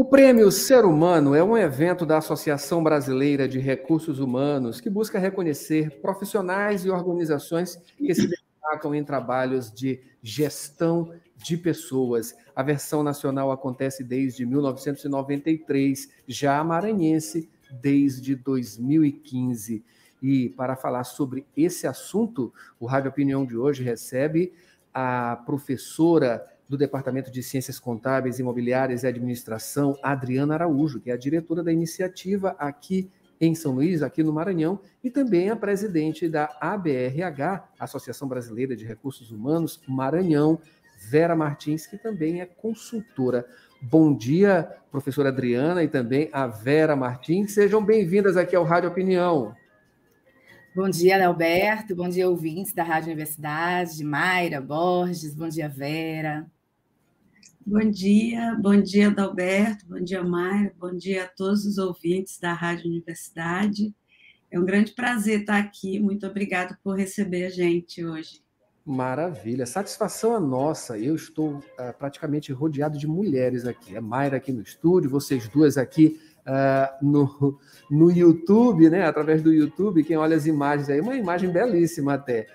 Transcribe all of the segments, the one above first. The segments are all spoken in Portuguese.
O Prêmio Ser Humano é um evento da Associação Brasileira de Recursos Humanos que busca reconhecer profissionais e organizações que se destacam em trabalhos de gestão de pessoas. A versão nacional acontece desde 1993, já a maranhense desde 2015. E para falar sobre esse assunto, o Rádio Opinião de hoje recebe a professora do Departamento de Ciências Contábeis, Imobiliárias e Administração, Adriana Araújo, que é a diretora da iniciativa aqui em São Luís, aqui no Maranhão, e também a presidente da ABRH, Associação Brasileira de Recursos Humanos Maranhão, Vera Martins, que também é consultora. Bom dia, professora Adriana e também a Vera Martins. Sejam bem-vindas aqui ao Rádio Opinião. Bom dia, Alberto. Bom dia, ouvintes da Rádio Universidade, Mayra Borges. Bom dia, Vera. Bom dia, bom dia, Adalberto, bom dia, Maia, bom dia a todos os ouvintes da Rádio Universidade. É um grande prazer estar aqui, muito obrigado por receber a gente hoje. Maravilha, satisfação é nossa. Eu estou uh, praticamente rodeado de mulheres aqui. A Mayra aqui no estúdio, vocês duas aqui uh, no, no YouTube, né? Através do YouTube, quem olha as imagens aí, uma imagem belíssima até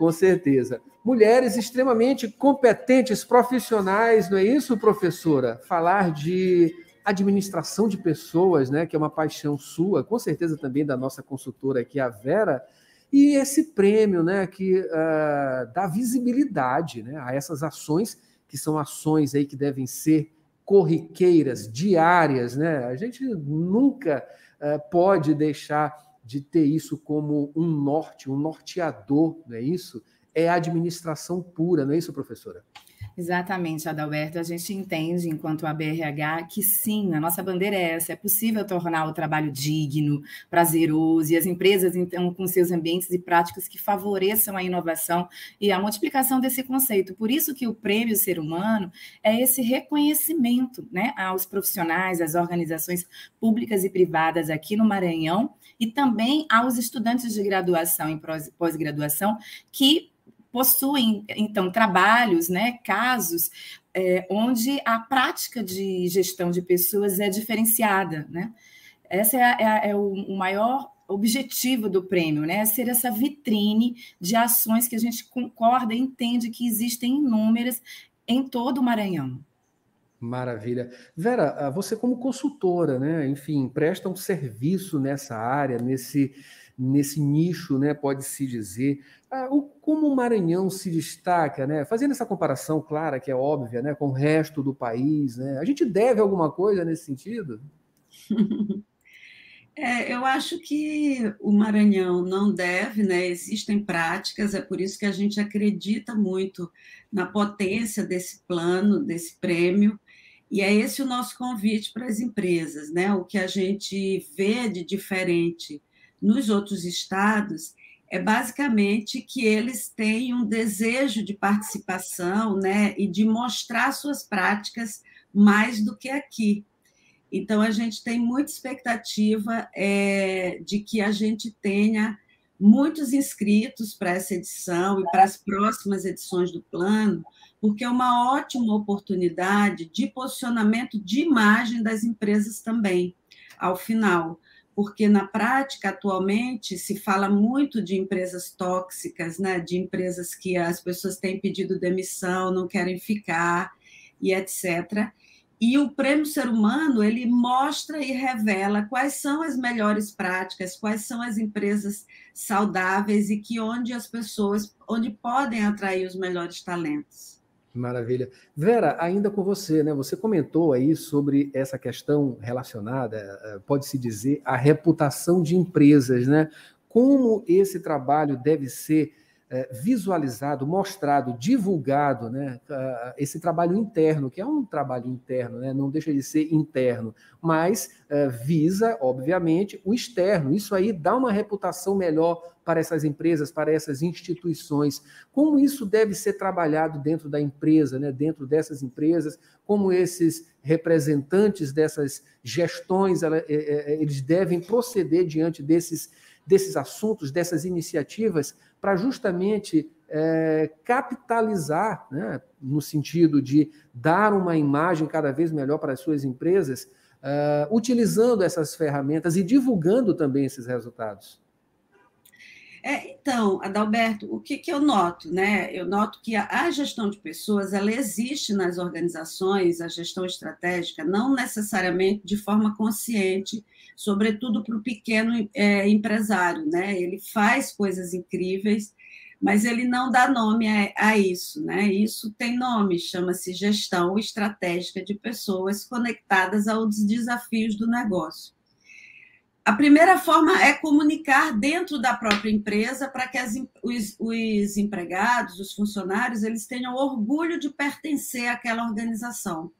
com certeza. Mulheres extremamente competentes, profissionais, não é isso, professora? Falar de administração de pessoas, né, que é uma paixão sua, com certeza também da nossa consultora aqui, a Vera, e esse prêmio, né, que uh, dá visibilidade, né, a essas ações que são ações aí que devem ser corriqueiras, diárias, né? A gente nunca uh, pode deixar de ter isso como um norte, um norteador, não é isso? É administração pura, não é isso, professora? Exatamente, Adalberto. A gente entende, enquanto a BRH, que sim, a nossa bandeira é essa: é possível tornar o trabalho digno, prazeroso, e as empresas, então, com seus ambientes e práticas que favoreçam a inovação e a multiplicação desse conceito. Por isso que o Prêmio Ser Humano é esse reconhecimento né, aos profissionais, às organizações públicas e privadas aqui no Maranhão, e também aos estudantes de graduação e pós-graduação que possuem, então, trabalhos, né, casos, é, onde a prática de gestão de pessoas é diferenciada, né? Esse é, é, é o, o maior objetivo do prêmio, né? É ser essa vitrine de ações que a gente concorda e entende que existem inúmeras em todo o Maranhão. Maravilha. Vera, ah, você como consultora, né, enfim, presta um serviço nessa área, nesse, nesse nicho, né, pode-se dizer. Ah, o, como o Maranhão se destaca, né, fazendo essa comparação clara, que é óbvia, né, com o resto do país, né, a gente deve alguma coisa nesse sentido? É, eu acho que o Maranhão não deve, né? Existem práticas, é por isso que a gente acredita muito na potência desse plano, desse prêmio, e é esse o nosso convite para as empresas, né? O que a gente vê de diferente nos outros estados é basicamente que eles têm um desejo de participação, né, e de mostrar suas práticas mais do que aqui. Então a gente tem muita expectativa é, de que a gente tenha muitos inscritos para essa edição e para as próximas edições do plano, porque é uma ótima oportunidade de posicionamento de imagem das empresas também, ao final. Porque na prática, atualmente, se fala muito de empresas tóxicas, né? de empresas que as pessoas têm pedido demissão, não querem ficar, e etc. E o Prêmio Ser Humano, ele mostra e revela quais são as melhores práticas, quais são as empresas saudáveis e que onde as pessoas, onde podem atrair os melhores talentos. Maravilha. Vera, ainda com você, né? Você comentou aí sobre essa questão relacionada, eh, pode-se dizer, à reputação de empresas, né? Como esse trabalho deve ser visualizado, mostrado, divulgado, né, esse trabalho interno, que é um trabalho interno, né, não deixa de ser interno, mas é, visa, obviamente, o externo. Isso aí dá uma reputação melhor para essas empresas, para essas instituições. Como isso deve ser trabalhado dentro da empresa, né, dentro dessas empresas, como esses representantes dessas gestões, é, é, eles devem proceder diante desses desses assuntos, dessas iniciativas, para justamente é, capitalizar, né, no sentido de dar uma imagem cada vez melhor para as suas empresas, uh, utilizando essas ferramentas e divulgando também esses resultados? É, então, Adalberto, o que, que, eu noto? Né? Eu noto que a, a, gestão de pessoas ela existe nas organizações, a gestão estratégica, não necessariamente de forma consciente, sobretudo para o pequeno é, empresário. Né? Ele faz coisas incríveis, mas ele não dá nome a, a isso. Né? Isso tem nome, chama-se gestão estratégica de pessoas conectadas aos desafios do negócio. A primeira forma é comunicar dentro da própria empresa para que as, os, os, empregados, os funcionários, eles tenham orgulho de pertencer àquela organização.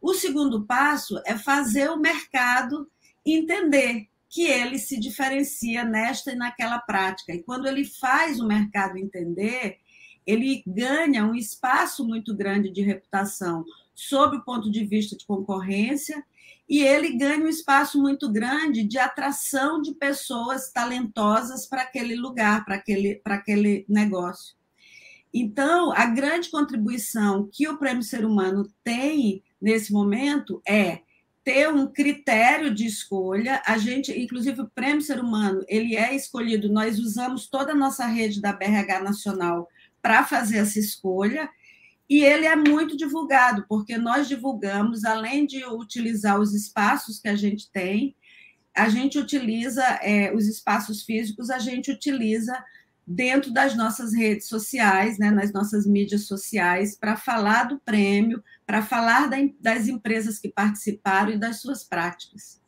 O segundo passo é fazer o mercado entender que ele se diferencia nesta e naquela prática. E quando ele faz o mercado entender, ele ganha um espaço muito grande de reputação sob o ponto de vista de concorrência e ele ganha um espaço muito grande de atração de pessoas talentosas para aquele lugar, para aquele, para aquele negócio. Então, a grande contribuição que o Prêmio Ser Humano tem nesse momento é ter um critério de escolha. A gente, inclusive, o Prêmio Ser Humano, ele é escolhido. Nós usamos toda a nossa rede da BRH Nacional para fazer essa escolha e ele é muito divulgado, porque nós divulgamos, além de utilizar os espaços que a gente tem, a gente utiliza é, os espaços físicos, a gente utiliza dentro das nossas redes sociais, né, nas nossas mídias sociais, para falar do prêmio, para falar da, das empresas que participaram e das suas práticas.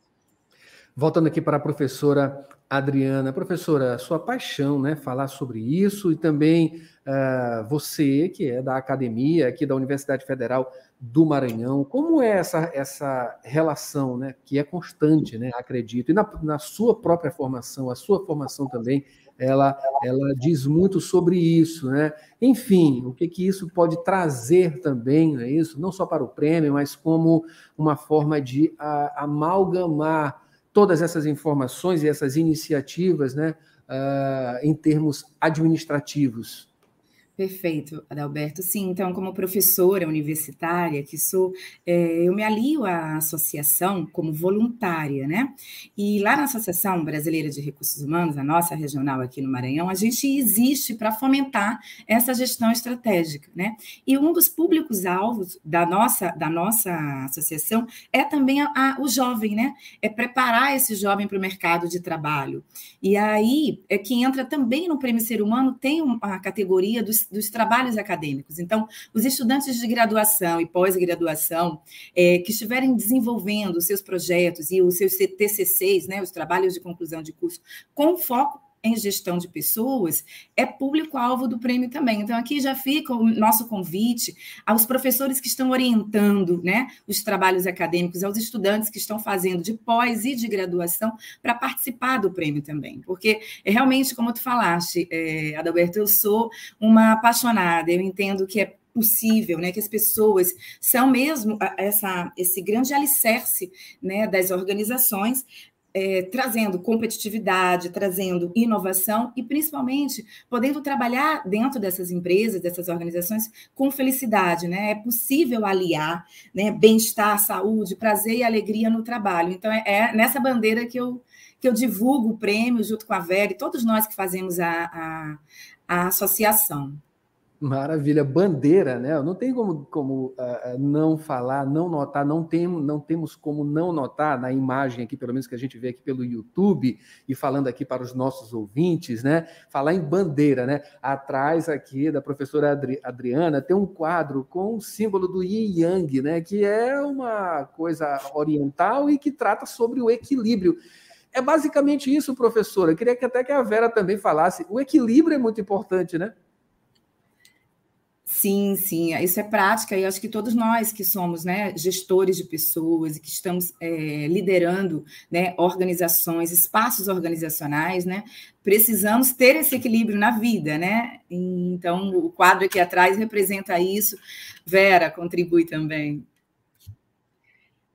Voltando aqui para a professora Adriana, professora, sua paixão, né, falar sobre isso e também uh, você, que é da academia aqui da Universidade Federal do Maranhão, como é essa, essa relação, né, que é constante, né, acredito, e na, na sua própria formação, a sua formação também, ela, ela diz muito sobre isso, né? Enfim, o que, que isso pode trazer também, não é isso? Não só para o prêmio, mas como uma forma de a, amalgamar todas essas informações e essas iniciativas né, uh, em termos administrativos. Perfeito, Adalberto. Sim, então, como professora universitária que sou, é, eu me alio à associação como voluntária, né? E lá na Associação Brasileira de Recursos Humanos, a nossa regional aqui no Maranhão, a gente existe para fomentar essa gestão estratégica, né? E um dos públicos-alvos da nossa, da nossa associação é também a, a, o jovem, né? É preparar esse jovem para o mercado de trabalho. E aí é que entra também no Prêmio Ser Humano, tem a categoria dos dos trabalhos acadêmicos. Então, os estudantes de graduação e pós-graduação é, que estiverem desenvolvendo seus projetos e os seus TCCs, né, os trabalhos de conclusão de curso, com foco em gestão de pessoas é público-alvo do prêmio também. Então, aqui já fica o nosso convite aos professores que estão orientando né, os trabalhos acadêmicos, aos estudantes que estão fazendo de pós e de graduação para participar do prêmio também. Porque, é realmente, como tu falaste, é, Adalberto, eu sou uma apaixonada, eu entendo que é possível, né, que as pessoas são mesmo essa, esse grande alicerce né, das organizações é, trazendo competitividade, trazendo inovação e, principalmente, podendo trabalhar dentro dessas empresas, dessas organizações, com felicidade. Né? É possível aliar né, bem-estar, saúde, prazer e alegria no trabalho. Então, é, é, nessa bandeira que eu, que eu divulgo o prêmio junto com a Vera e todos nós que fazemos a, a, a associação. Maravilha, bandeira, né? Não tem como, como uh, não falar, não notar, não, tem, não temos como não notar na imagem aqui, pelo menos que a gente vê aqui pelo YouTube, e falando aqui para os nossos ouvintes, né? Falar em bandeira, né? Atrás aqui da professora Adri Adriana tem um quadro com o símbolo do Yin Yang, né? Que é uma coisa oriental e que trata sobre o equilíbrio. É basicamente isso, professora. Eu queria que até que a Vera também falasse. O equilíbrio é muito importante, né? Sim, sim, isso é prática, e acho que todos nós que somos né, gestores de pessoas e que estamos é, liderando né, organizações, espaços organizacionais, né, precisamos ter esse equilíbrio na vida, né? Então, o quadro aqui atrás representa isso. Vera contribui também.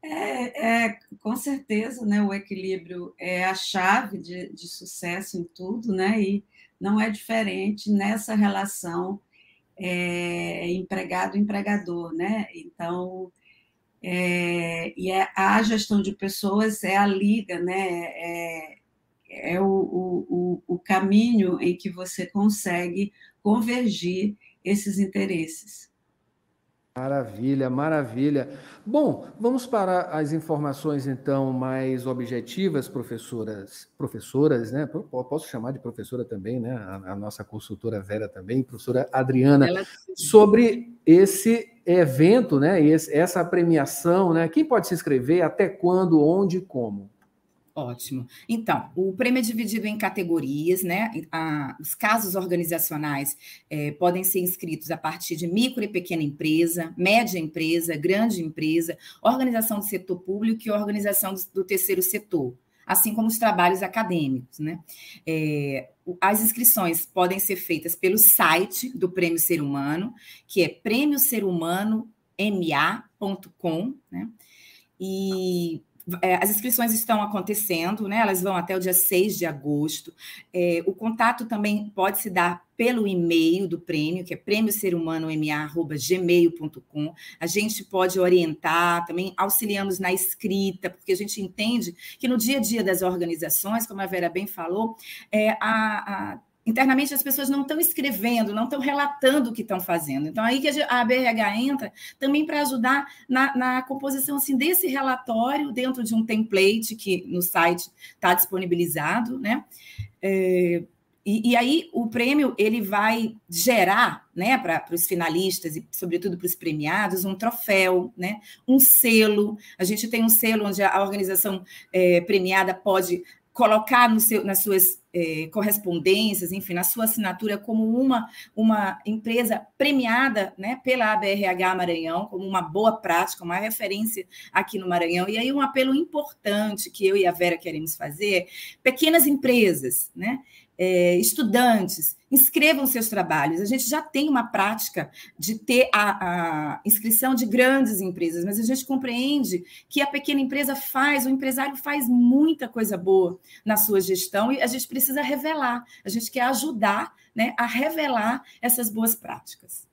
É, é, com certeza, né? O equilíbrio é a chave de, de sucesso em tudo, né? E não é diferente nessa relação é, empregado-empregador, né? Então, é, e é, a gestão de pessoas é a liga, né? É, é o, o, o caminho em que você consegue convergir esses interesses. Maravilha, maravilha. Bom, vamos para as informações então mais objetivas, professoras, professoras, né? Posso chamar de professora também, né? A, a nossa consultora Vera também, professora Adriana, Ela... sobre esse evento, né? Esse, essa premiação, né? Quem pode se inscrever, até quando, onde como? Ótimo. Então, o prêmio é dividido em categorias, né? A, os casos organizacionais é, podem ser inscritos a partir de micro e pequena empresa, média empresa, grande empresa, organização do setor público e organização do, do terceiro setor, assim como os trabalhos acadêmicos, né? É, as inscrições podem ser feitas pelo site do Prêmio Ser Humano, que é prêmioserhumanoma.com, né? E é, as inscrições estão acontecendo, né? Elas vão até o dia 6 de agosto. É, o contato também pode se dar pelo e-mail do prêmio, que é prêmioserhumanoma.gmail.com. A gente pode orientar, também auxiliamos na escrita, porque a gente entende que no dia a dia das organizações, como a Vera bem falou, é, a, a internamente as pessoas não estão escrevendo, não estão relatando o que estão fazendo. Então, aí que a BRH entra também para ajudar na, na, composição assim, desse relatório dentro de um template que no site está disponibilizado, né? É, e, e, aí o prêmio ele vai gerar, né, para os finalistas e sobretudo para os premiados, um troféu, né, um selo. A gente tem um selo onde a organização é, premiada pode colocar no seu, nas suas é, correspondências, enfim, na sua assinatura como uma, uma empresa premiada né, pela ABRH Maranhão, como uma boa prática, uma referência aqui no Maranhão. E aí um apelo importante que eu e a Vera queremos fazer, pequenas empresas, né? É, estudantes, inscrevam seus trabalhos. A gente já tem uma prática de ter a, a, inscrição de grandes empresas, mas a gente compreende que a pequena empresa faz, o empresário faz muita coisa boa na sua gestão e a gente precisa revelar, a gente quer ajudar né, a revelar essas boas práticas.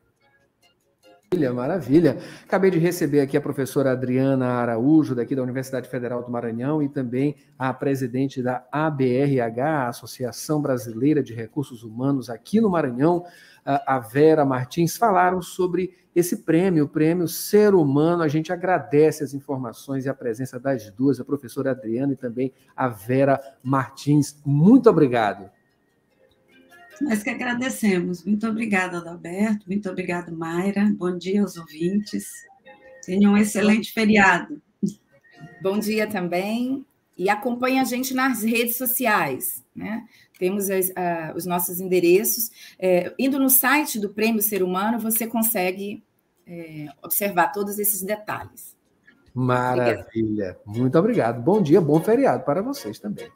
Maravilha, maravilha. Acabei de receber aqui a professora Adriana Araújo, daqui da Universidade Federal do Maranhão, e também a presidente da ABRH, Associação Brasileira de Recursos Humanos, aqui no Maranhão, a Vera Martins, falaram sobre esse prêmio, o prêmio Ser Humano. A gente agradece as informações e a presença das duas, a professora Adriana e também a Vera Martins. Muito obrigado. Nós que agradecemos. Muito obrigada, Adalberto. Muito obrigada, Mayra. Bom dia aos ouvintes. Tenham um excelente feriado. Bom dia também. E acompanhe a gente nas redes sociais. Né? Temos as, uh, os nossos endereços. É, indo no site do Prêmio Ser Humano, você consegue é, observar todos esses detalhes. Maravilha. Obrigada. Muito obrigado. Bom dia, bom feriado para vocês também.